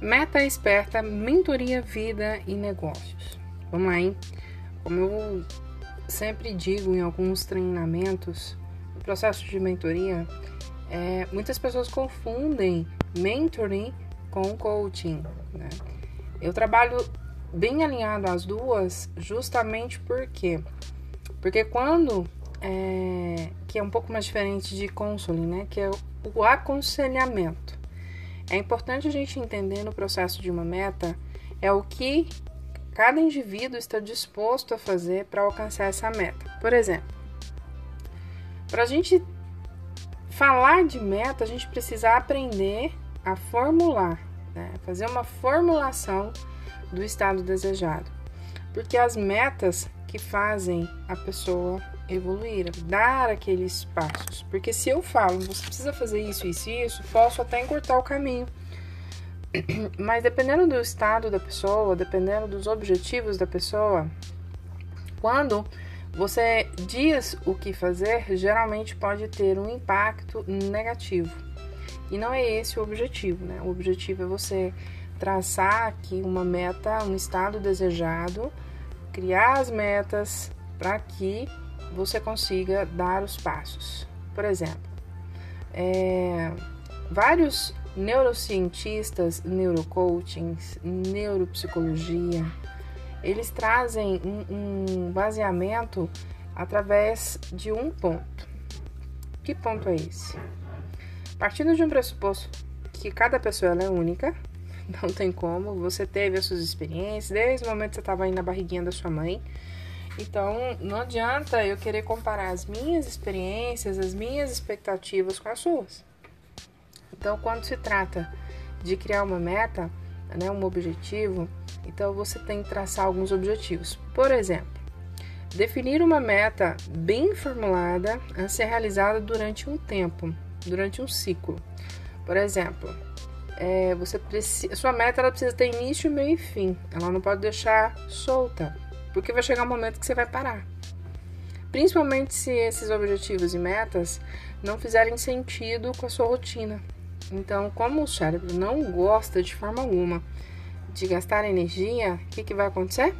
Meta Esperta, Mentoria Vida e Negócios. Vamos lá, hein? Como eu sempre digo em alguns treinamentos, no processo de mentoria, é, muitas pessoas confundem mentoring com coaching. Né? Eu trabalho bem alinhado às duas, justamente porque porque quando é, que é um pouco mais diferente de counseling, né? Que é o aconselhamento. É importante a gente entender no processo de uma meta é o que cada indivíduo está disposto a fazer para alcançar essa meta. Por exemplo, para a gente falar de meta, a gente precisa aprender a formular, né? fazer uma formulação do estado desejado. Porque as metas que fazem a pessoa evoluir, dar aqueles passos. Porque se eu falo, você precisa fazer isso, isso e isso, posso até encurtar o caminho. Mas dependendo do estado da pessoa, dependendo dos objetivos da pessoa, quando você diz o que fazer, geralmente pode ter um impacto negativo. E não é esse o objetivo, né? O objetivo é você traçar aqui uma meta, um estado desejado, criar as metas para que você consiga dar os passos. Por exemplo, é, vários neurocientistas, neurocoachings, neuropsicologia, eles trazem um, um baseamento através de um ponto. Que ponto é esse? Partindo de um pressuposto que cada pessoa é única, não tem como, você teve as suas experiências, desde o momento que você estava aí na barriguinha da sua mãe. Então, não adianta eu querer comparar as minhas experiências, as minhas expectativas com as suas. Então, quando se trata de criar uma meta, né, um objetivo, então você tem que traçar alguns objetivos. Por exemplo, definir uma meta bem formulada a ser realizada durante um tempo, durante um ciclo. Por exemplo, é, você precisa, sua meta ela precisa ter início, meio e fim. Ela não pode deixar solta, porque vai chegar um momento que você vai parar. Principalmente se esses objetivos e metas não fizerem sentido com a sua rotina. Então, como o cérebro não gosta de forma alguma de gastar energia, o que, que vai acontecer?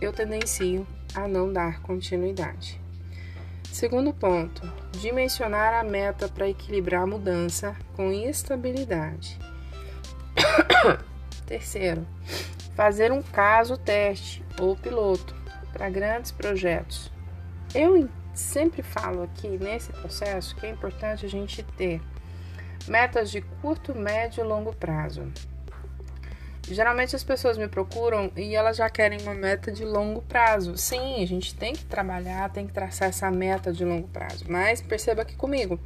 Eu tendencio a não dar continuidade. Segundo ponto, dimensionar a meta para equilibrar a mudança com estabilidade. Terceiro, fazer um caso teste ou piloto para grandes projetos. Eu sempre falo aqui nesse processo que é importante a gente ter metas de curto, médio e longo prazo. Geralmente as pessoas me procuram e elas já querem uma meta de longo prazo. Sim, a gente tem que trabalhar, tem que traçar essa meta de longo prazo. Mas perceba aqui comigo,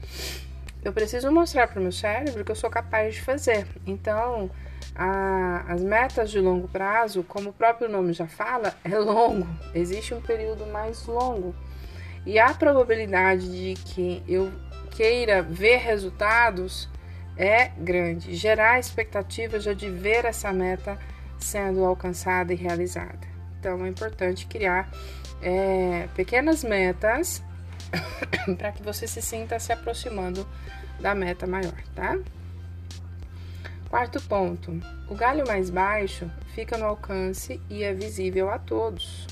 eu preciso mostrar para o meu cérebro que eu sou capaz de fazer. Então, a, as metas de longo prazo, como o próprio nome já fala, é longo. Existe um período mais longo. E a probabilidade de que eu queira ver resultados é grande. Gerar expectativas já de ver essa meta sendo alcançada e realizada. Então é importante criar é, pequenas metas para que você se sinta se aproximando da meta maior, tá? Quarto ponto: o galho mais baixo fica no alcance e é visível a todos.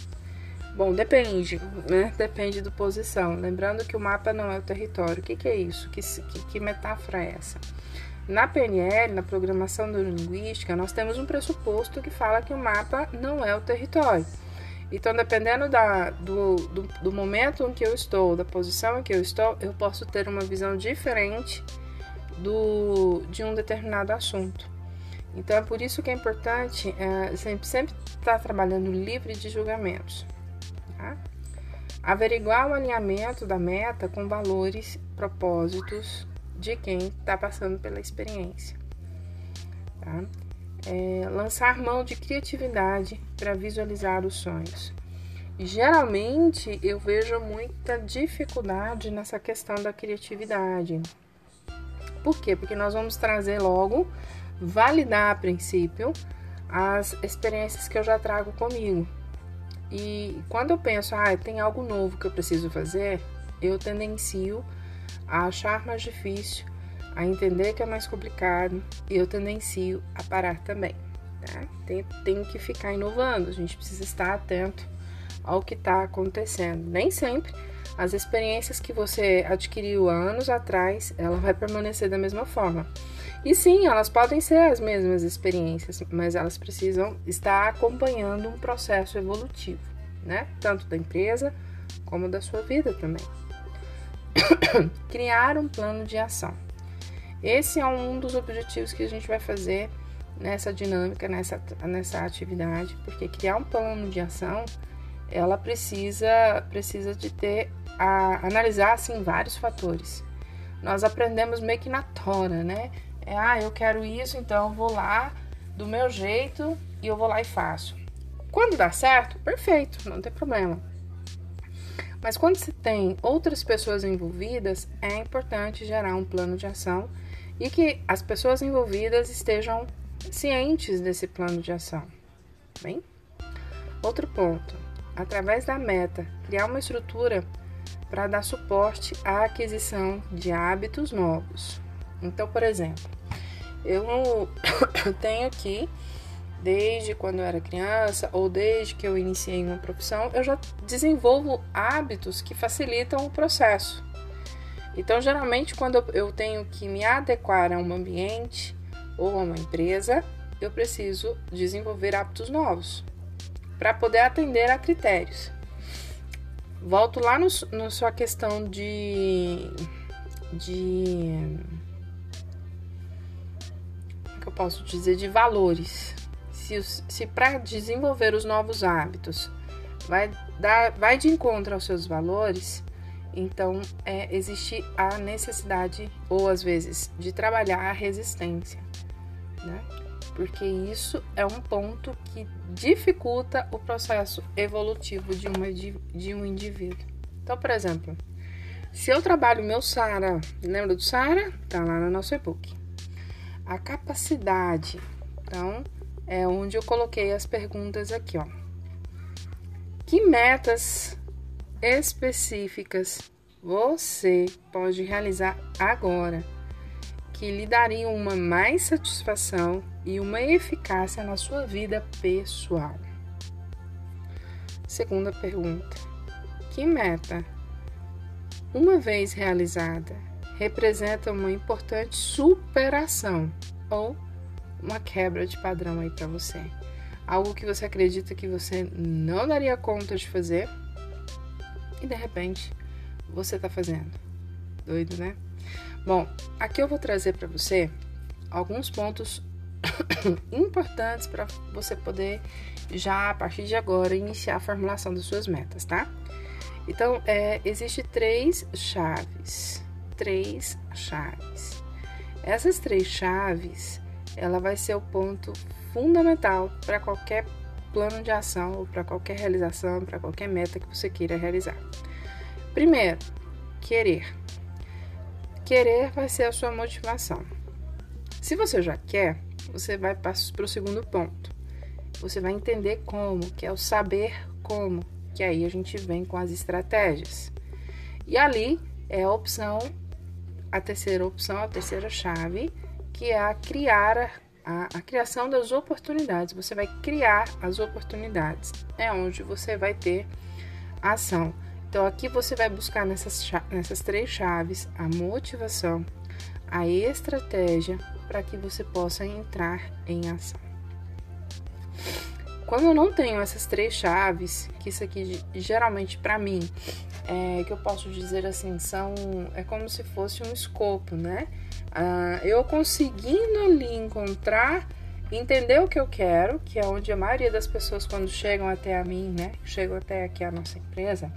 Bom, depende, né? Depende da posição. Lembrando que o mapa não é o território. O que, que é isso? Que, que, que metáfora é essa? Na PNL, na programação neurolinguística, nós temos um pressuposto que fala que o mapa não é o território. Então, dependendo da, do, do, do, momento em que eu estou, da posição em que eu estou, eu posso ter uma visão diferente do, de um determinado assunto. Então, é por isso que é importante é, sempre, estar trabalhando livre de julgamentos. Tá? Averiguar o alinhamento da meta com valores, propósitos de quem está passando pela experiência. Tá? É, lançar mão de criatividade para visualizar os sonhos. Geralmente eu vejo muita dificuldade nessa questão da criatividade. Por quê? Porque nós vamos trazer logo, validar a princípio, as experiências que eu já trago comigo. E quando eu penso, ah, tem algo novo que eu preciso fazer, eu tendencio a achar mais difícil a entender que é mais complicado e eu tendencio a parar também. Tá? Tem, tem que ficar inovando, a gente precisa estar atento ao que está acontecendo. Nem sempre as experiências que você adquiriu anos atrás, ela vai permanecer da mesma forma. E sim, elas podem ser as mesmas experiências, mas elas precisam estar acompanhando um processo evolutivo, né? Tanto da empresa como da sua vida também. Criar um plano de ação. Esse é um dos objetivos que a gente vai fazer nessa dinâmica, nessa, nessa atividade, porque criar um plano de ação, ela precisa, precisa de ter, a, analisar, assim, vários fatores. Nós aprendemos meio que na tora, né? É, ah, eu quero isso, então eu vou lá do meu jeito e eu vou lá e faço. Quando dá certo, perfeito, não tem problema. Mas quando se tem outras pessoas envolvidas, é importante gerar um plano de ação e que as pessoas envolvidas estejam cientes desse plano de ação. Bem? Outro ponto, através da meta, criar uma estrutura para dar suporte à aquisição de hábitos novos. Então, por exemplo, eu tenho aqui desde quando eu era criança ou desde que eu iniciei uma profissão, eu já desenvolvo hábitos que facilitam o processo. Então, geralmente, quando eu tenho que me adequar a um ambiente ou a uma empresa, eu preciso desenvolver hábitos novos para poder atender a critérios. Volto lá no, sua questão de. de. É que eu posso dizer? De valores. Se, se para desenvolver os novos hábitos vai, dar, vai de encontro aos seus valores, então, é, existe a necessidade, ou às vezes, de trabalhar a resistência, né? Porque isso é um ponto que dificulta o processo evolutivo de, uma, de um indivíduo. Então, por exemplo, se eu trabalho meu SARA, lembra do SARA? Tá lá no nosso e-book. A capacidade, então, é onde eu coloquei as perguntas aqui, ó. Que metas específicas você pode realizar agora que lhe dariam uma mais satisfação e uma eficácia na sua vida pessoal. Segunda pergunta: que meta, uma vez realizada, representa uma importante superação ou uma quebra de padrão aí para você? Algo que você acredita que você não daria conta de fazer e de repente você está fazendo. Doido, né? Bom, aqui eu vou trazer para você alguns pontos importantes para você poder já a partir de agora iniciar a formulação das suas metas, tá? Então, é, existe três chaves, três chaves. Essas três chaves, ela vai ser o ponto fundamental para qualquer plano de ação ou para qualquer realização, para qualquer meta que você queira realizar. Primeiro, querer. Querer vai ser a sua motivação. Se você já quer, você vai para o segundo ponto. Você vai entender como, que é o saber como, que aí a gente vem com as estratégias. E ali é a opção, a terceira opção, a terceira chave, que é a criar a, a, criação das oportunidades. Você vai criar as oportunidades. É onde você vai ter ação. Então, aqui você vai buscar nessas, nessas três chaves a motivação, a estratégia para que você possa entrar em ação. Quando eu não tenho essas três chaves, que isso aqui geralmente para mim é que eu posso dizer assim, são é como se fosse um escopo, né? Ah, eu conseguindo ali encontrar, entender o que eu quero, que é onde a maioria das pessoas quando chegam até a mim, né, chegam até aqui a nossa empresa,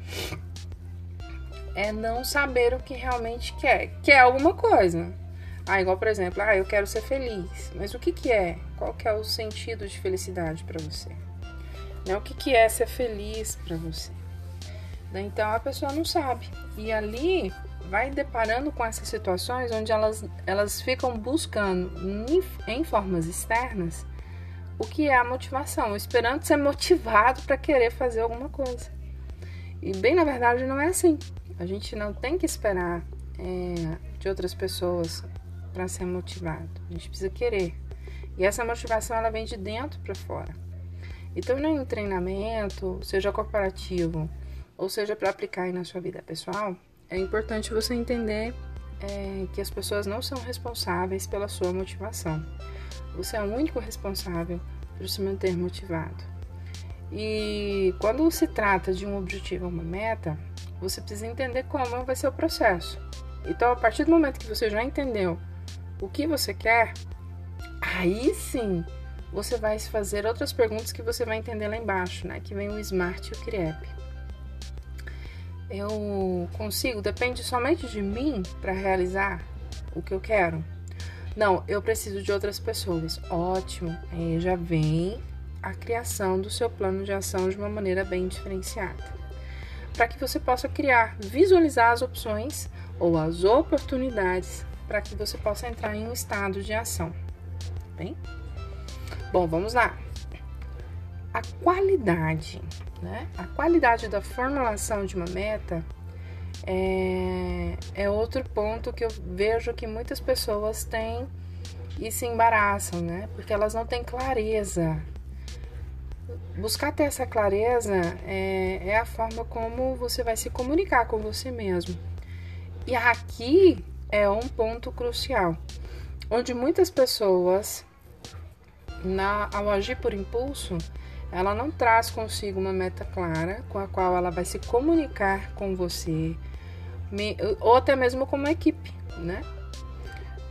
é não saber o que realmente quer. Quer alguma coisa. Ah, igual por exemplo, ah, eu quero ser feliz. Mas o que que é? Qual que é o sentido de felicidade para você? Né? O que que é ser feliz para você? Então a pessoa não sabe. E ali vai deparando com essas situações onde elas, elas ficam buscando em formas externas o que é a motivação, esperando ser motivado para querer fazer alguma coisa. E bem na verdade não é assim. A gente não tem que esperar é, de outras pessoas para ser motivado. A gente precisa querer. E essa motivação ela vem de dentro para fora. Então, em treinamento, seja corporativo ou seja para aplicar na sua vida pessoal, é importante você entender é, que as pessoas não são responsáveis pela sua motivação. Você é o único responsável por se manter motivado. E quando se trata de um objetivo, uma meta, você precisa entender como vai ser o processo. Então, a partir do momento que você já entendeu o que você quer, aí sim você vai se fazer outras perguntas que você vai entender lá embaixo, né? Que vem o SMART e o CREP. Eu consigo, depende somente de mim para realizar o que eu quero? Não, eu preciso de outras pessoas. Ótimo, aí já vem a criação do seu plano de ação de uma maneira bem diferenciada. Para que você possa criar, visualizar as opções ou as oportunidades para que você possa entrar em um estado de ação. Bem? Bom, vamos lá. A qualidade, né? A qualidade da formulação de uma meta é, é outro ponto que eu vejo que muitas pessoas têm e se embaraçam, né? Porque elas não têm clareza buscar ter essa clareza é, é, a forma como você vai se comunicar com você mesmo. E aqui é um ponto crucial, onde muitas pessoas, na, ao agir por impulso, ela não traz consigo uma meta clara com a qual ela vai se comunicar com você, ou até mesmo com uma equipe, né?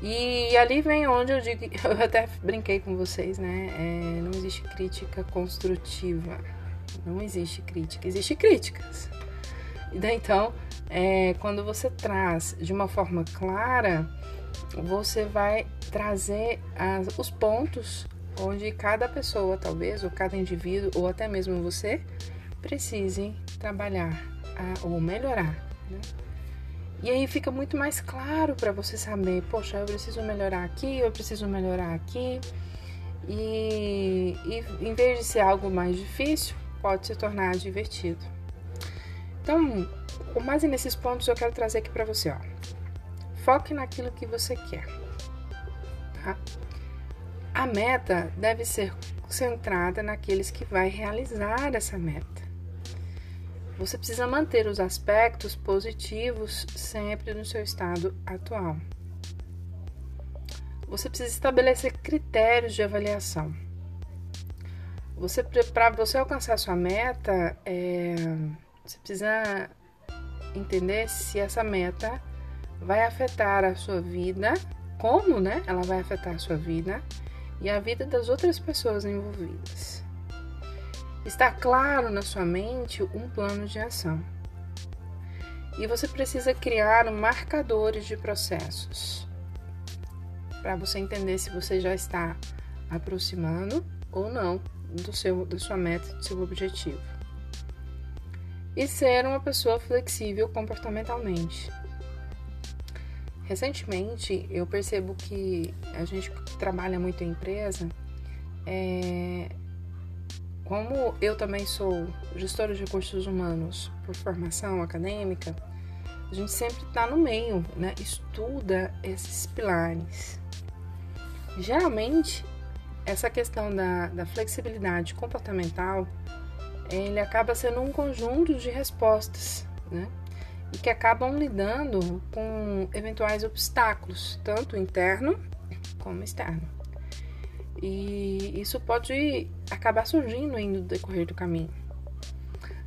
E ali vem onde eu digo, eu até brinquei com vocês, né? É, não existe crítica construtiva. Não existe crítica, existe críticas. Daí então, é, quando você traz de uma forma clara, você vai trazer as, os pontos onde cada pessoa, talvez, ou cada indivíduo, ou até mesmo você, precise trabalhar a, ou melhorar. Né? E aí fica muito mais claro para você saber, poxa, eu preciso melhorar aqui, eu preciso melhorar aqui. E, e em vez de ser algo mais difícil, pode se tornar divertido. Então, com mais nesses pontos eu quero trazer aqui para você, ó. Foque naquilo que você quer. Tá? A meta deve ser centrada naqueles que vai realizar essa meta. Você precisa manter os aspectos positivos sempre no seu estado atual. Você precisa estabelecer critérios de avaliação. Você para você alcançar sua meta, é, você precisa entender se essa meta vai afetar a sua vida, como, né? Ela vai afetar a sua vida e a vida das outras pessoas envolvidas. Está claro na sua mente um plano de ação. E você precisa criar marcadores de processos para você entender se você já está aproximando ou não do seu, da sua meta, do seu objetivo. E ser uma pessoa flexível comportamentalmente. Recentemente, eu percebo que a gente trabalha muito em empresa é, como eu também sou gestora de recursos humanos por formação acadêmica, a gente sempre está no meio, né? Estuda esses pilares. Geralmente, essa questão da, da flexibilidade comportamental, ele acaba sendo um conjunto de respostas, né? E que acabam lidando com eventuais obstáculos, tanto interno como externo. E isso pode acabar surgindo no decorrer do caminho.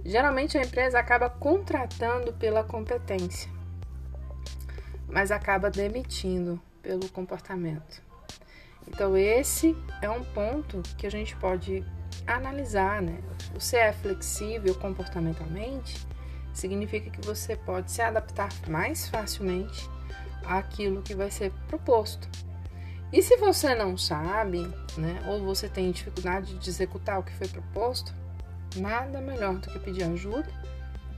Geralmente a empresa acaba contratando pela competência, mas acaba demitindo pelo comportamento. Então esse é um ponto que a gente pode analisar, né? Você é flexível comportamentalmente, significa que você pode se adaptar mais facilmente àquilo que vai ser proposto. E se você não sabe, né, ou você tem dificuldade de executar o que foi proposto, nada melhor do que pedir ajuda,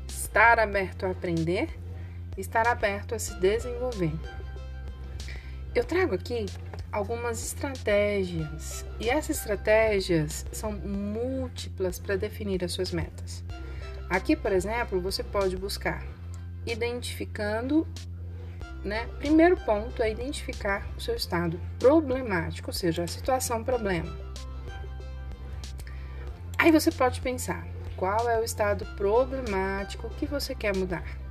estar aberto a aprender, estar aberto a se desenvolver. Eu trago aqui algumas estratégias, e essas estratégias são múltiplas para definir as suas metas. Aqui, por exemplo, você pode buscar identificando né? Primeiro ponto é identificar o seu estado problemático, ou seja, a situação problema. Aí você pode pensar, qual é o estado problemático que você quer mudar?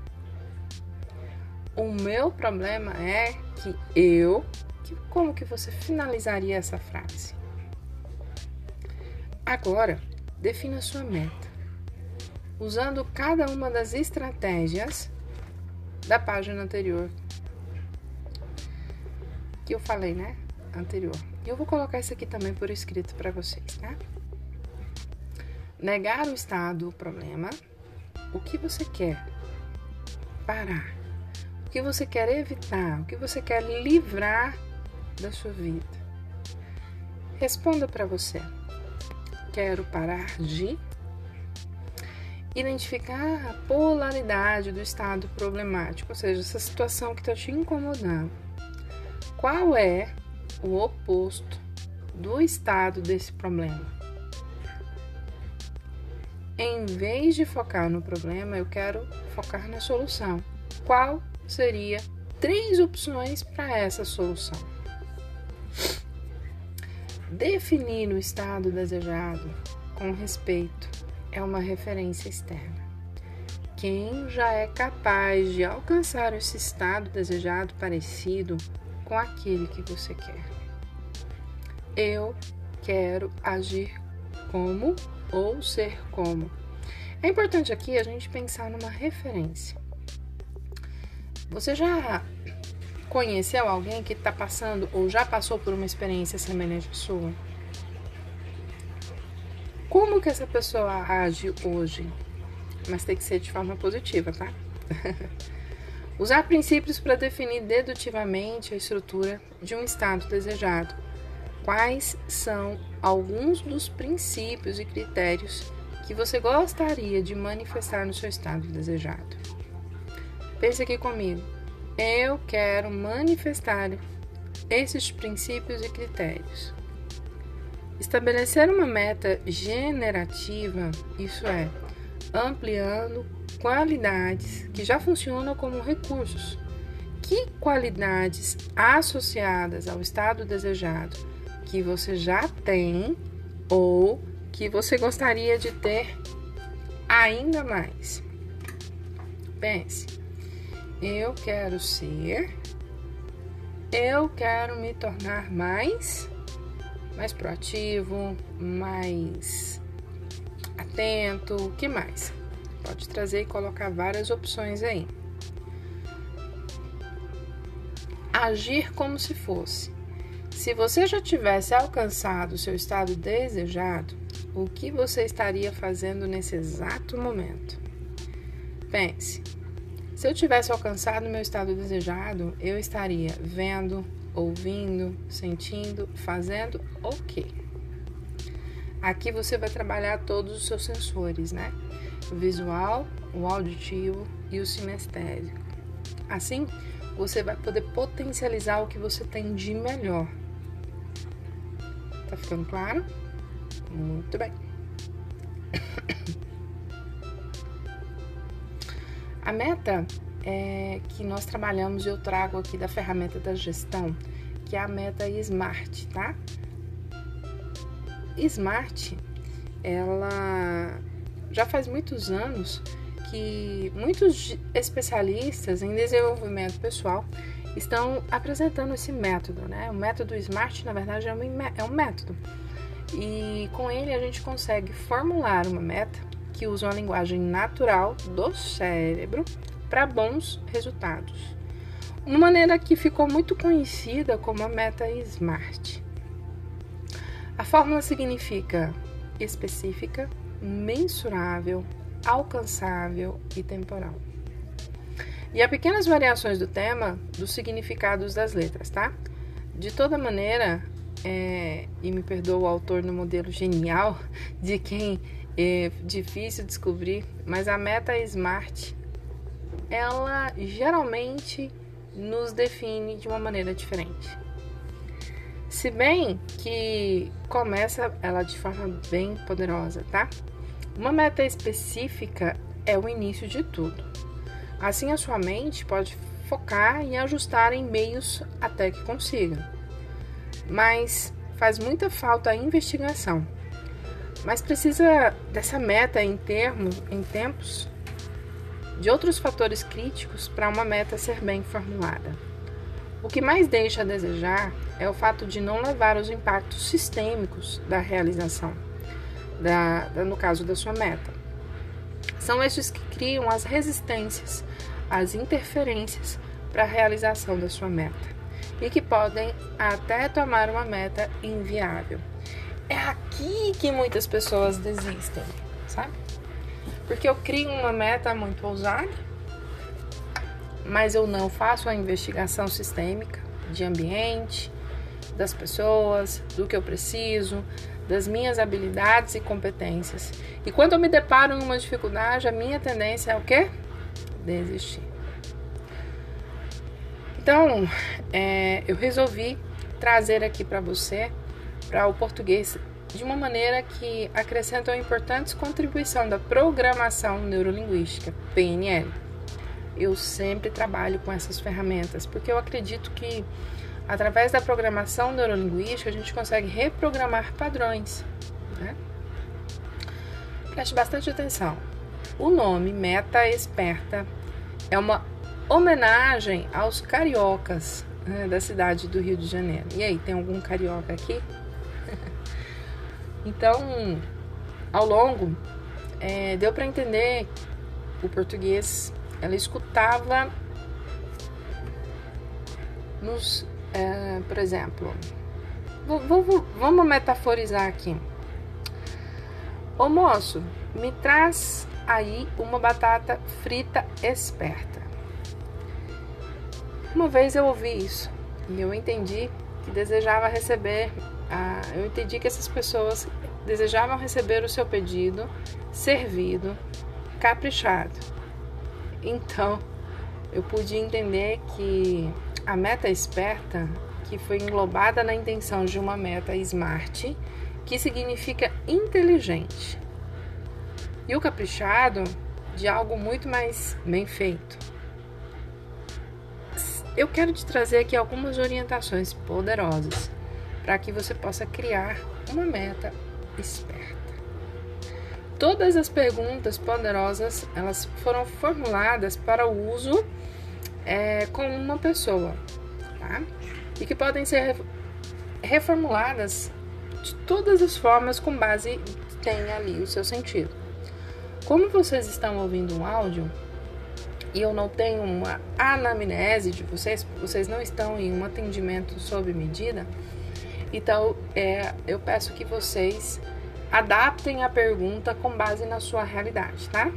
O meu problema é que eu, como que você finalizaria essa frase? Agora, defina sua meta, usando cada uma das estratégias da página anterior que eu falei, né? Anterior. E eu vou colocar isso aqui também por escrito para vocês, tá? Negar o estado, o problema, o que você quer parar, que você quer evitar, o que você quer livrar da sua vida. Responda para você. Quero parar de identificar a polaridade do estado problemático, ou seja, essa situação que está te incomodando. Qual é o oposto do estado desse problema? Em vez de focar no problema, eu quero focar na solução. Qual seria três opções para essa solução? Definir o estado desejado com respeito é uma referência externa. Quem já é capaz de alcançar esse estado desejado parecido com aquele que você quer. Eu quero agir como ou ser como. É importante aqui a gente pensar numa referência. Você já conheceu alguém que está passando ou já passou por uma experiência semelhante à sua? Como que essa pessoa age hoje? Mas tem que ser de forma positiva, tá? Usar princípios para definir dedutivamente a estrutura de um estado desejado. Quais são alguns dos princípios e critérios que você gostaria de manifestar no seu estado desejado? Pense aqui comigo. Eu quero manifestar esses princípios e critérios. Estabelecer uma meta generativa, isso é, ampliando qualidades que já funcionam como recursos. Que qualidades associadas ao estado desejado que você já tem ou que você gostaria de ter ainda mais? Pense, eu quero ser, eu quero me tornar mais, mais proativo, mais atento, o que mais? Pode trazer e colocar várias opções aí. Agir como se fosse. Se você já tivesse alcançado o seu estado desejado, o que você estaria fazendo nesse exato momento? Pense. Se eu tivesse alcançado meu estado desejado, eu estaria vendo, ouvindo, sentindo, fazendo o quê? Aqui você vai trabalhar todos os seus sensores, né? o visual, o auditivo e o sinestésico. Assim, você vai poder potencializar o que você tem de melhor. Tá ficando claro? Muito bem. A meta é que nós trabalhamos e eu trago aqui da ferramenta da gestão, que é a meta SMART, tá? SMART, ela já faz muitos anos que muitos especialistas em desenvolvimento pessoal estão apresentando esse método, né? O método SMART, na verdade, é um, é um método. E com ele a gente consegue formular uma meta que usa uma linguagem natural do cérebro para bons resultados. Uma maneira que ficou muito conhecida como a meta SMART. A fórmula significa específica, mensurável, alcançável e temporal. E há pequenas variações do tema dos significados das letras, tá? De toda maneira, é, e me perdoa o autor no modelo genial, de quem é difícil descobrir, mas a meta SMART, ela geralmente nos define de uma maneira diferente. Se bem que começa ela de forma bem poderosa, tá? Uma meta específica é o início de tudo. Assim, a sua mente pode focar e ajustar em meios até que consiga. Mas faz muita falta a investigação. Mas precisa dessa meta em termos, em tempos de outros fatores críticos para uma meta ser bem formulada. O que mais deixa a desejar é o fato de não levar os impactos sistêmicos da realização, da, no caso da sua meta. São estes que criam as resistências, as interferências para a realização da sua meta e que podem até tomar uma meta inviável. É aqui que muitas pessoas desistem, sabe? Porque eu crio uma meta muito ousada, mas eu não faço a investigação sistêmica de ambiente, das pessoas, do que eu preciso, das minhas habilidades e competências. E quando eu me deparo em uma dificuldade, a minha tendência é o quê? Desistir. Então, é, eu resolvi trazer aqui para você, para o português, de uma maneira que acrescenta uma importante contribuição da programação neurolinguística, PNL. Eu sempre trabalho com essas ferramentas porque eu acredito que através da programação neurolinguística a gente consegue reprogramar padrões. Né? Preste bastante atenção. O nome Meta Esperta é uma homenagem aos cariocas né, da cidade do Rio de Janeiro. E aí, tem algum carioca aqui? Então, ao longo, é, deu para entender o português. Ela escutava nos, é, por exemplo, vou, vou, vamos metaforizar aqui. Ô moço, me traz aí uma batata frita esperta. Uma vez eu ouvi isso e eu entendi que desejava receber, ah, eu entendi que essas pessoas desejavam receber o seu pedido servido, caprichado. Então, eu pude entender que a meta esperta, que foi englobada na intenção de uma meta smart, que significa inteligente, e o caprichado de algo muito mais bem feito. Eu quero te trazer aqui algumas orientações poderosas para que você possa criar uma meta esperta. Todas as perguntas poderosas elas foram formuladas para o uso é, com uma pessoa, tá? E que podem ser reformuladas de todas as formas com base tem ali o seu sentido. Como vocês estão ouvindo um áudio, e eu não tenho uma anamnese de vocês, vocês não estão em um atendimento sob medida, então é, eu peço que vocês adaptem a pergunta com base na sua realidade, tá?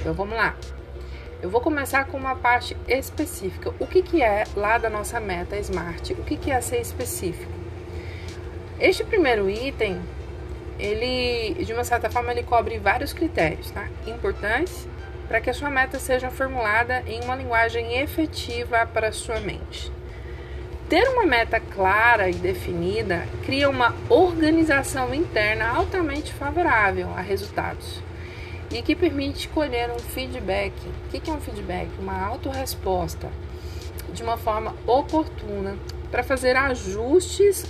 Então vamos lá. Eu vou começar com uma parte específica. O que, que é lá da nossa meta Smart? O que, que é ser específico? Este primeiro item, ele, de uma certa forma, ele cobre vários critérios, tá? Importantes para que a sua meta seja formulada em uma linguagem efetiva para a sua mente. Ter uma meta clara e definida cria uma organização interna altamente favorável a resultados e que permite colher um feedback. O que é um feedback? Uma autorresposta de uma forma oportuna para fazer ajustes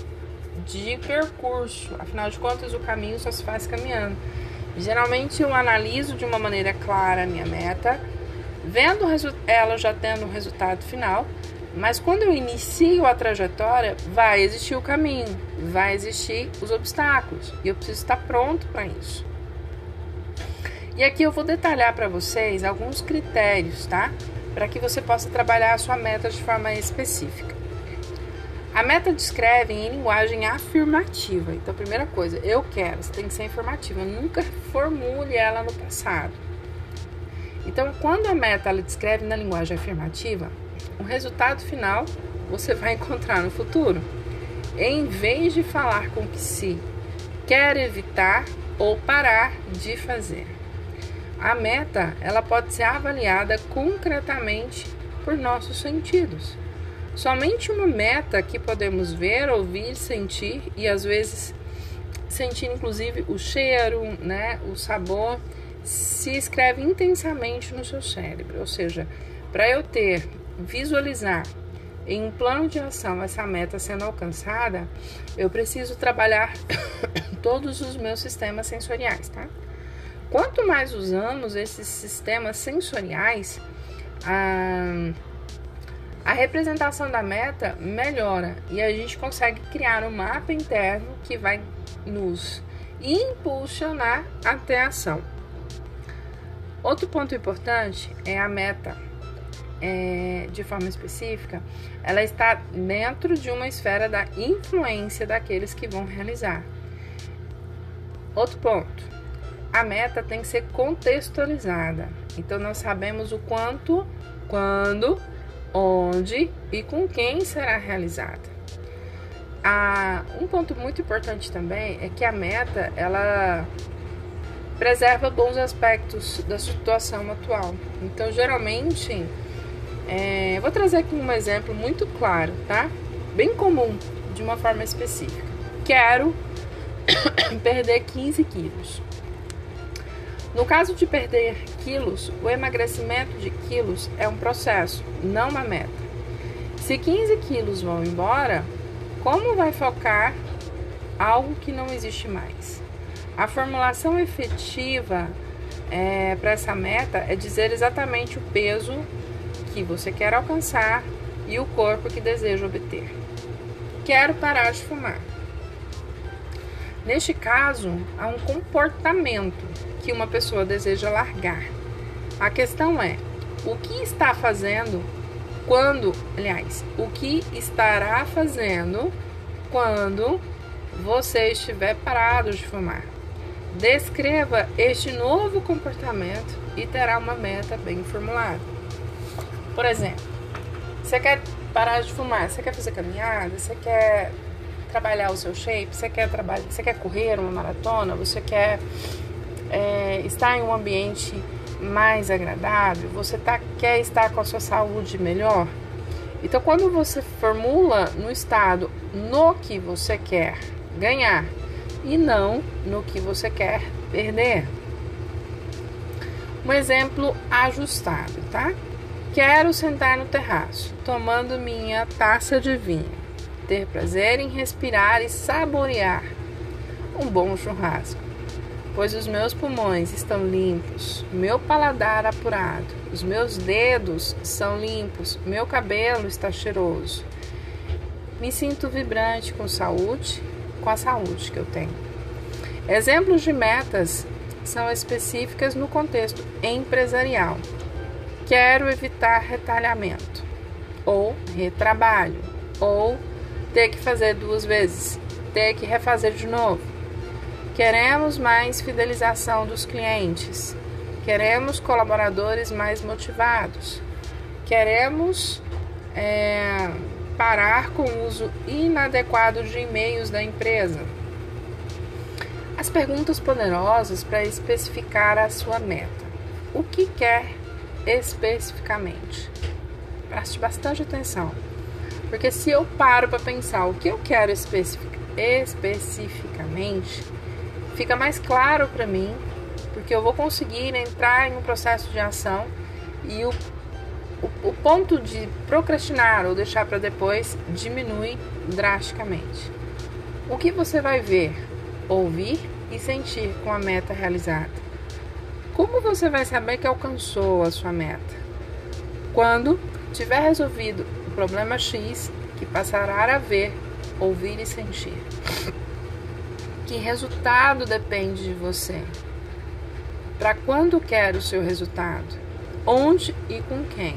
de percurso. Afinal de contas, o caminho só se faz caminhando. Geralmente eu analiso de uma maneira clara a minha meta, vendo ela já tendo o resultado final, mas quando eu inicio a trajetória, vai existir o caminho, vai existir os obstáculos e eu preciso estar pronto para isso. E aqui eu vou detalhar para vocês alguns critérios, tá? Para que você possa trabalhar a sua meta de forma específica. A meta descreve em linguagem afirmativa. Então, primeira coisa, eu quero, você tem que ser informativa. Nunca formule ela no passado. Então, quando a meta ela descreve na linguagem afirmativa, o resultado final você vai encontrar no futuro. Em vez de falar com que se quer evitar ou parar de fazer. A meta, ela pode ser avaliada concretamente por nossos sentidos. Somente uma meta que podemos ver, ouvir, sentir e às vezes sentir inclusive o cheiro, né, o sabor, se escreve intensamente no seu cérebro. Ou seja, para eu ter, visualizar em um plano de ação essa meta sendo alcançada, eu preciso trabalhar todos os meus sistemas sensoriais, tá? Quanto mais usamos esses sistemas sensoriais, a, a representação da meta melhora e a gente consegue criar um mapa interno que vai nos impulsionar até a ação. Outro ponto importante é a meta é, de forma específica, ela está dentro de uma esfera da influência daqueles que vão realizar. Outro ponto, a meta tem que ser contextualizada. Então nós sabemos o quanto, quando, onde e com quem será realizada. Ah, um ponto muito importante também é que a meta ela preserva bons aspectos da situação atual. Então, geralmente, é, vou trazer aqui um exemplo muito claro, tá? Bem comum, de uma forma específica. Quero perder 15 quilos. No caso de perder quilos, o emagrecimento de quilos é um processo, não uma meta. Se 15 quilos vão embora, como vai focar algo que não existe mais? A formulação efetiva é, para essa meta é dizer exatamente o peso que você quer alcançar e o corpo que deseja obter. Quero parar de fumar. Neste caso, há um comportamento que uma pessoa deseja largar. A questão é: o que está fazendo quando, aliás, o que estará fazendo quando você estiver parado de fumar? Descreva este novo comportamento e terá uma meta bem formulada. Por exemplo, você quer parar de fumar, você quer fazer caminhada, você quer trabalhar o seu shape, você quer trabalhar, você quer correr uma maratona, você quer é, estar em um ambiente mais agradável, você tá, quer estar com a sua saúde melhor. Então, quando você formula no estado no que você quer ganhar e não no que você quer perder. Um exemplo ajustado, tá? Quero sentar no terraço, tomando minha taça de vinho, ter prazer em respirar e saborear um bom churrasco, pois os meus pulmões estão limpos, meu paladar apurado, os meus dedos são limpos, meu cabelo está cheiroso. Me sinto vibrante com saúde, com a saúde que eu tenho. Exemplos de metas são específicas no contexto empresarial quero evitar retalhamento, ou retrabalho, ou ter que fazer duas vezes, ter que refazer de novo. Queremos mais fidelização dos clientes, queremos colaboradores mais motivados, queremos é, parar com o uso inadequado de e-mails da empresa. As perguntas poderosas para especificar a sua meta. O que quer especificamente. Preste bastante atenção. Porque se eu paro para pensar o que eu quero especific especificamente, fica mais claro para mim, porque eu vou conseguir entrar em um processo de ação e o, o, o ponto de procrastinar ou deixar para depois diminui drasticamente. O que você vai ver, ouvir e sentir com a meta realizada? Como você vai saber que alcançou a sua meta? Quando tiver resolvido o problema X que passará a ver, ouvir e sentir. Que resultado depende de você? Para quando quer o seu resultado? Onde e com quem?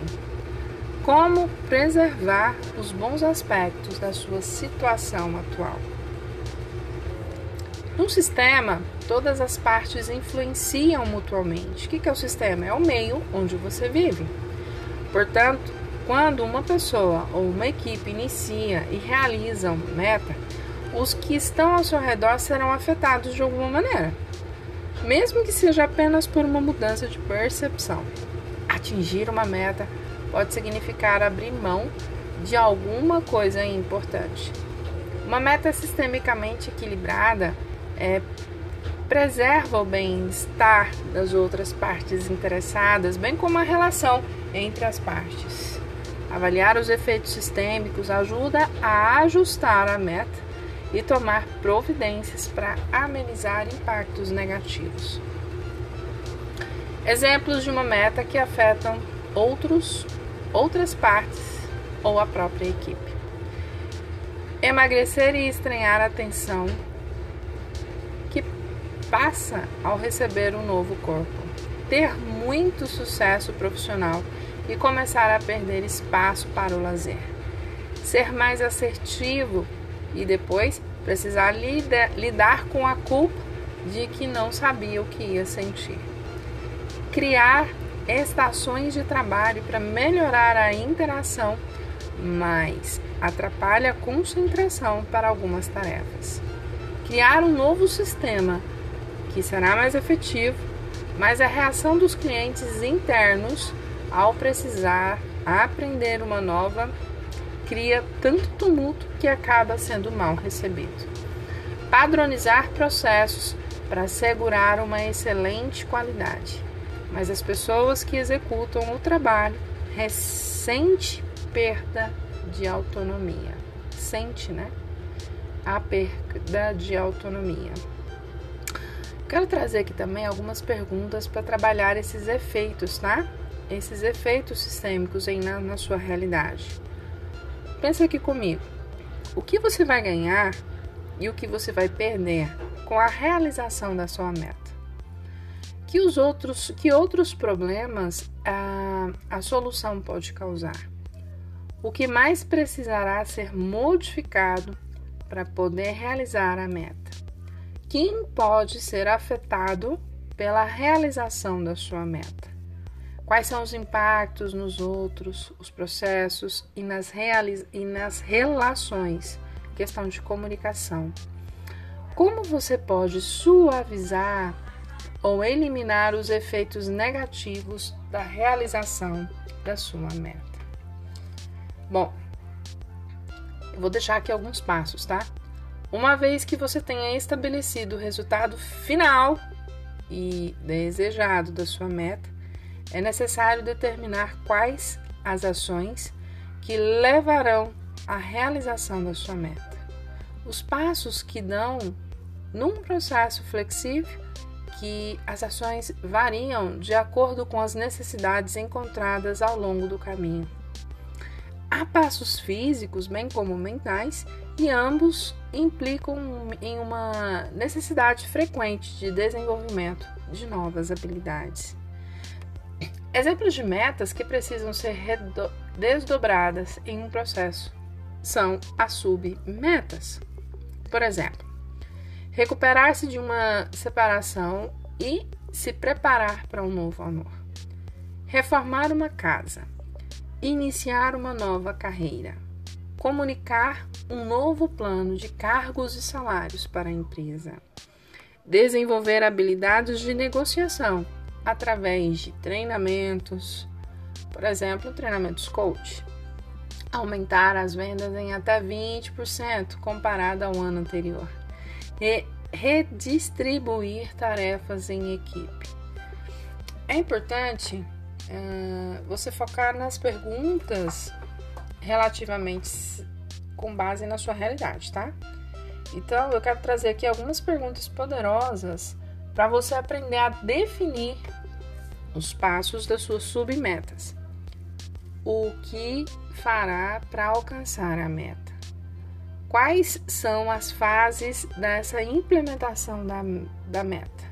Como preservar os bons aspectos da sua situação atual? Num sistema, todas as partes influenciam mutuamente. O que é o sistema? É o meio onde você vive. Portanto, quando uma pessoa ou uma equipe inicia e realiza uma meta, os que estão ao seu redor serão afetados de alguma maneira, mesmo que seja apenas por uma mudança de percepção. Atingir uma meta pode significar abrir mão de alguma coisa importante. Uma meta sistemicamente equilibrada é, preserva o bem-estar das outras partes interessadas, bem como a relação entre as partes. Avaliar os efeitos sistêmicos ajuda a ajustar a meta e tomar providências para amenizar impactos negativos. Exemplos de uma meta que afetam outros, outras partes ou a própria equipe. Emagrecer e estranhar a atenção passa ao receber um novo corpo. Ter muito sucesso profissional e começar a perder espaço para o lazer. Ser mais assertivo e depois precisar lida, lidar com a culpa de que não sabia o que ia sentir. Criar estações de trabalho para melhorar a interação, mas atrapalha a concentração para algumas tarefas. Criar um novo sistema que será mais efetivo, mas a reação dos clientes internos ao precisar aprender uma nova, cria tanto tumulto que acaba sendo mal recebido. Padronizar processos para assegurar uma excelente qualidade, mas as pessoas que executam o trabalho ressentem perda de autonomia. Sente, né? A perda de autonomia. Quero trazer aqui também algumas perguntas para trabalhar esses efeitos, tá? esses efeitos sistêmicos em, na, na sua realidade. Pensa aqui comigo. O que você vai ganhar e o que você vai perder com a realização da sua meta? Que os outros, que outros problemas a, a solução pode causar? O que mais precisará ser modificado para poder realizar a meta? Quem pode ser afetado pela realização da sua meta? Quais são os impactos nos outros, os processos e nas, e nas relações, questão de comunicação. Como você pode suavizar ou eliminar os efeitos negativos da realização da sua meta? Bom, eu vou deixar aqui alguns passos, tá? Uma vez que você tenha estabelecido o resultado final e desejado da sua meta, é necessário determinar quais as ações que levarão à realização da sua meta. Os passos que dão num processo flexível que as ações variam de acordo com as necessidades encontradas ao longo do caminho. Há passos físicos, bem como mentais, e ambos implicam em uma necessidade frequente de desenvolvimento de novas habilidades. Exemplos de metas que precisam ser desdobradas em um processo são as submetas. Por exemplo, recuperar-se de uma separação e se preparar para um novo amor. Reformar uma casa. Iniciar uma nova carreira. Comunicar um novo plano de cargos e salários para a empresa. Desenvolver habilidades de negociação através de treinamentos, por exemplo, treinamentos coach. Aumentar as vendas em até 20% comparado ao ano anterior. E redistribuir tarefas em equipe. É importante uh, você focar nas perguntas relativamente com base na sua realidade, tá? Então, eu quero trazer aqui algumas perguntas poderosas para você aprender a definir os passos das suas submetas. O que fará para alcançar a meta? Quais são as fases dessa implementação da, da meta?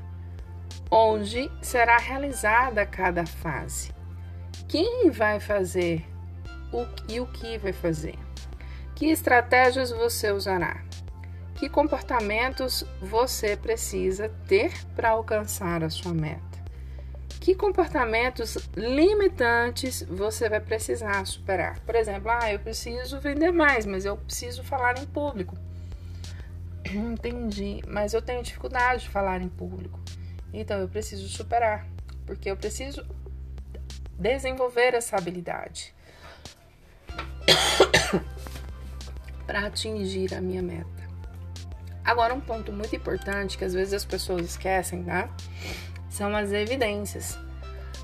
Onde será realizada cada fase? Quem vai fazer o, e o que vai fazer? Que estratégias você usará? Que comportamentos você precisa ter para alcançar a sua meta? Que comportamentos limitantes você vai precisar superar? Por exemplo, ah, eu preciso vender mais, mas eu preciso falar em público. Entendi, mas eu tenho dificuldade de falar em público. Então eu preciso superar, porque eu preciso desenvolver essa habilidade para atingir a minha meta. Agora, um ponto muito importante que às vezes as pessoas esquecem, tá? São as evidências.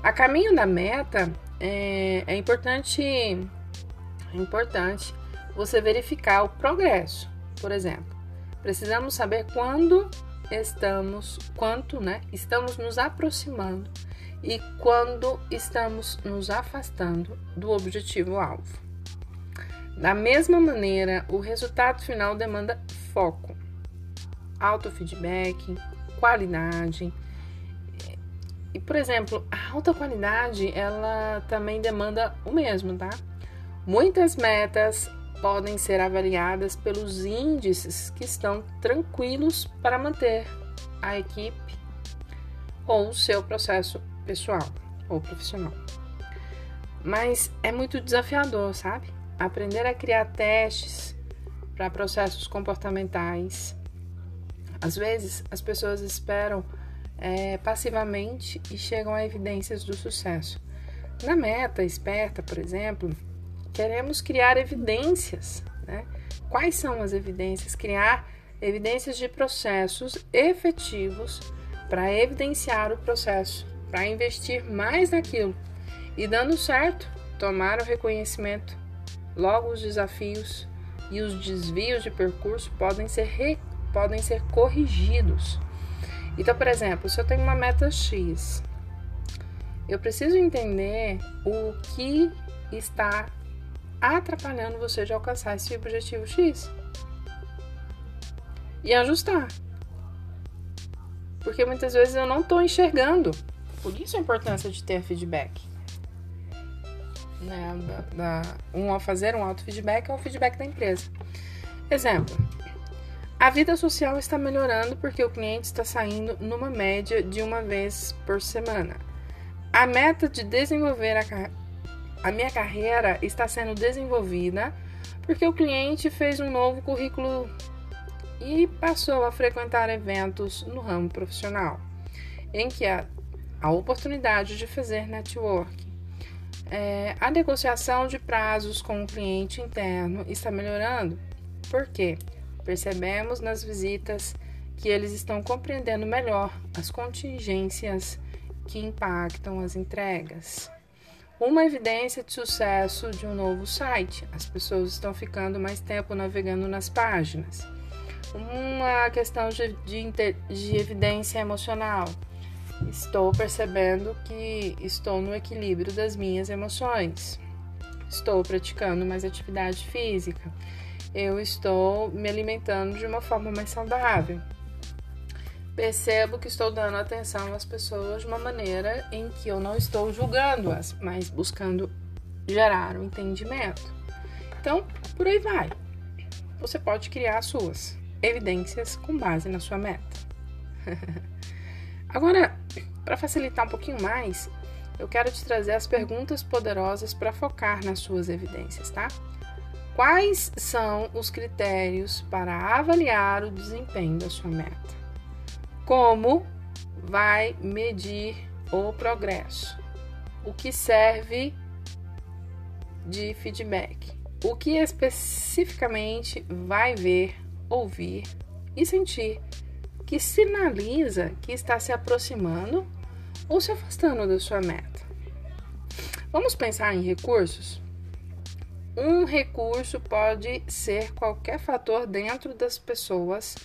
A caminho da meta, é, é importante, é importante você verificar o progresso. Por exemplo, precisamos saber quando estamos, quanto, né? Estamos nos aproximando e quando estamos nos afastando do objetivo alvo. Da mesma maneira, o resultado final demanda foco, autofeedback, qualidade. E, por exemplo, a alta qualidade, ela também demanda o mesmo, tá? Muitas metas podem ser avaliadas pelos índices que estão tranquilos para manter a equipe ou o seu processo pessoal ou profissional. Mas é muito desafiador, sabe? Aprender a criar testes para processos comportamentais. Às vezes, as pessoas esperam é, passivamente e chegam a evidências do sucesso. Na meta esperta, por exemplo, queremos criar evidências. Né? Quais são as evidências? Criar evidências de processos efetivos para evidenciar o processo, para investir mais naquilo e, dando certo, tomar o reconhecimento Logo, os desafios e os desvios de percurso podem ser, re, podem ser corrigidos. Então, por exemplo, se eu tenho uma meta X, eu preciso entender o que está atrapalhando você de alcançar esse objetivo X e ajustar. Porque muitas vezes eu não estou enxergando. Por isso a importância de ter feedback né, da, da, um ao fazer um auto-feedback é o feedback da empresa. Exemplo: a vida social está melhorando porque o cliente está saindo numa média de uma vez por semana. A meta de desenvolver a, a minha carreira está sendo desenvolvida porque o cliente fez um novo currículo e passou a frequentar eventos no ramo profissional, em que há a oportunidade de fazer network é, a negociação de prazos com o cliente interno está melhorando. Por quê? Percebemos nas visitas que eles estão compreendendo melhor as contingências que impactam as entregas. Uma evidência de sucesso de um novo site: as pessoas estão ficando mais tempo navegando nas páginas. Uma questão de, de, de evidência emocional: Estou percebendo que estou no equilíbrio das minhas emoções. Estou praticando mais atividade física. Eu estou me alimentando de uma forma mais saudável. Percebo que estou dando atenção às pessoas de uma maneira em que eu não estou julgando-as, mas buscando gerar um entendimento. Então, por aí vai. Você pode criar suas evidências com base na sua meta. Agora, para facilitar um pouquinho mais, eu quero te trazer as perguntas poderosas para focar nas suas evidências, tá? Quais são os critérios para avaliar o desempenho da sua meta? Como vai medir o progresso? O que serve de feedback? O que especificamente vai ver, ouvir e sentir que sinaliza que está se aproximando ou se afastando da sua meta. Vamos pensar em recursos? Um recurso pode ser qualquer fator dentro das pessoas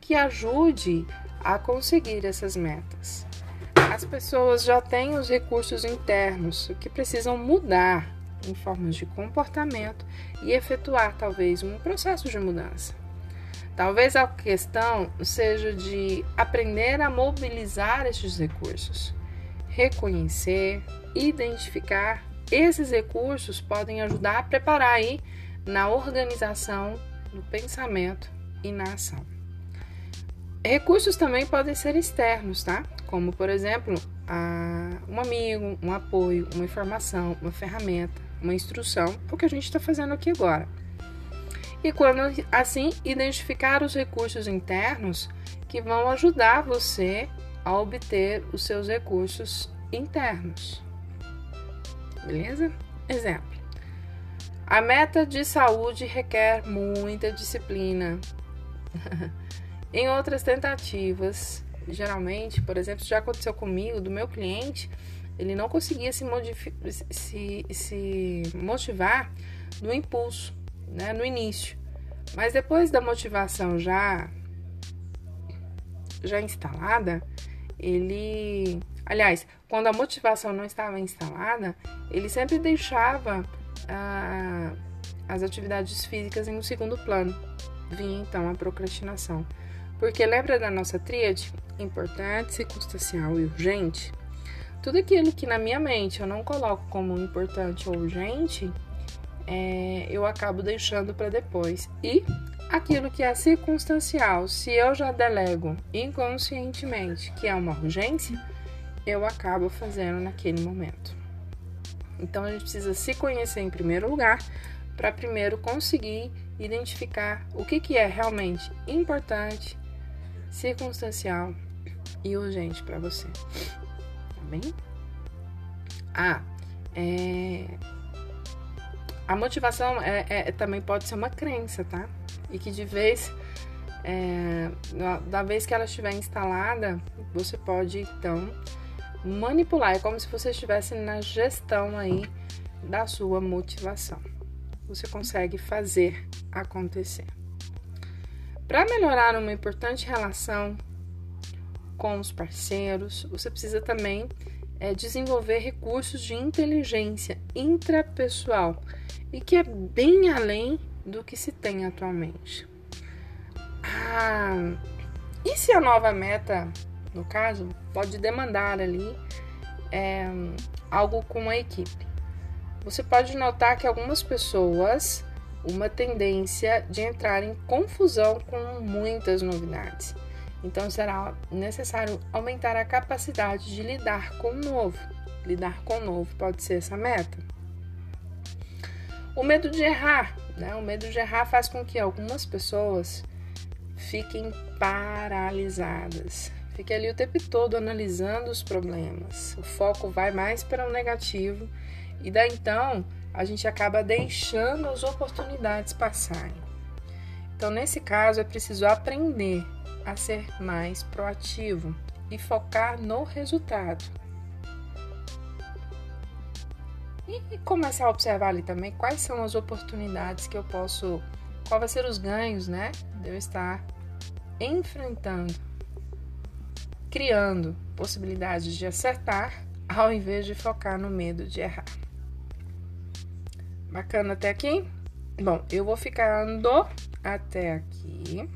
que ajude a conseguir essas metas. As pessoas já têm os recursos internos que precisam mudar em formas de comportamento e efetuar talvez um processo de mudança. Talvez a questão seja de aprender a mobilizar estes recursos, reconhecer, identificar. Esses recursos podem ajudar a preparar aí na organização, no pensamento e na ação. Recursos também podem ser externos, tá? Como, por exemplo, um amigo, um apoio, uma informação, uma ferramenta, uma instrução, o que a gente está fazendo aqui agora e quando assim identificar os recursos internos que vão ajudar você a obter os seus recursos internos. Beleza? Exemplo. A meta de saúde requer muita disciplina. em outras tentativas, geralmente, por exemplo, já aconteceu comigo, do meu cliente, ele não conseguia se, se, se motivar no impulso, né, no início. Mas depois da motivação já já instalada, ele, aliás, quando a motivação não estava instalada, ele sempre deixava ah, as atividades físicas em um segundo plano. Vinha então a procrastinação. Porque lembra da nossa tríade? Importante, circunstancial e urgente? Tudo aquilo que na minha mente eu não coloco como importante ou urgente, é, eu acabo deixando para depois. E aquilo que é circunstancial, se eu já delego inconscientemente que é uma urgência, eu acabo fazendo naquele momento. Então a gente precisa se conhecer em primeiro lugar para primeiro conseguir identificar o que, que é realmente importante, circunstancial e urgente para você. Tá bem? Ah, é... a motivação é, é, também pode ser uma crença, tá? E que de vez, é, da vez que ela estiver instalada, você pode então manipular. É como se você estivesse na gestão aí da sua motivação. Você consegue fazer acontecer. Para melhorar uma importante relação com os parceiros, você precisa também é, desenvolver recursos de inteligência intrapessoal e que é bem além do que se tem atualmente. Ah, e se a nova meta, no caso, pode demandar ali é, algo com a equipe? Você pode notar que algumas pessoas uma tendência de entrar em confusão com muitas novidades. Então será necessário aumentar a capacidade de lidar com o novo. Lidar com o novo pode ser essa meta. O medo de errar, né? O medo de errar faz com que algumas pessoas fiquem paralisadas. Fiquem ali o tempo todo analisando os problemas. O foco vai mais para o negativo e daí então a gente acaba deixando as oportunidades passarem. Então, nesse caso, é preciso aprender a ser mais proativo e focar no resultado. E começar a observar ali também quais são as oportunidades que eu posso, qual vai ser os ganhos, né, de eu estar enfrentando, criando possibilidades de acertar ao invés de focar no medo de errar. Bacana até aqui? Bom, eu vou ficando até aqui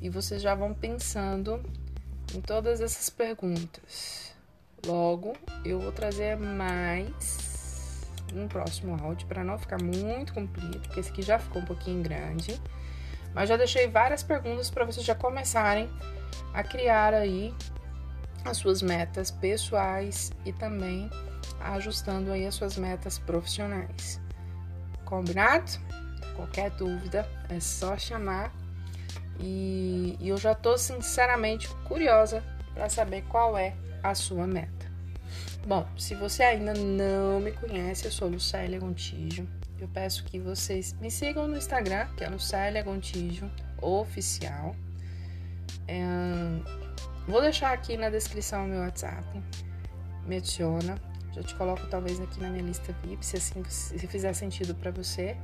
e vocês já vão pensando em todas essas perguntas. Logo, eu vou trazer mais um próximo áudio para não ficar muito comprido, porque esse aqui já ficou um pouquinho grande. Mas já deixei várias perguntas para vocês já começarem a criar aí as suas metas pessoais e também ajustando aí as suas metas profissionais. Combinado? Qualquer dúvida é só chamar e, e eu já estou sinceramente curiosa para saber qual é a sua meta. Bom, se você ainda não me conhece, eu sou Lucélia Gontijo. Eu peço que vocês me sigam no Instagram, que é Lucélia Gontijo Oficial. É, vou deixar aqui na descrição o meu WhatsApp. Me adiciona. Já te coloco talvez aqui na minha lista VIP, se assim se fizer sentido para você.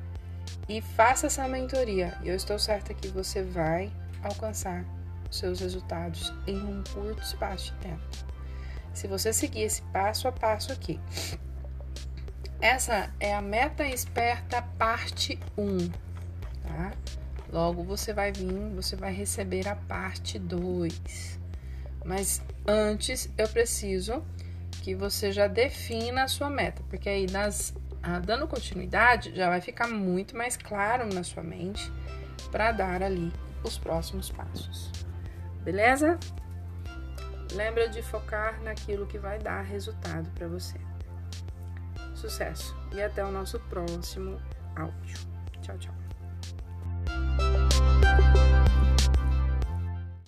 E faça essa mentoria. Eu estou certa que você vai alcançar seus resultados em um curto espaço de tempo. Se você seguir esse passo a passo aqui. Essa é a meta esperta parte 1, tá? Logo você vai vir, você vai receber a parte 2. Mas antes eu preciso que você já defina a sua meta, porque aí nas ah, dando continuidade já vai ficar muito mais claro na sua mente para dar ali os próximos passos. Beleza? Lembra de focar naquilo que vai dar resultado para você. Sucesso e até o nosso próximo áudio. Tchau, tchau.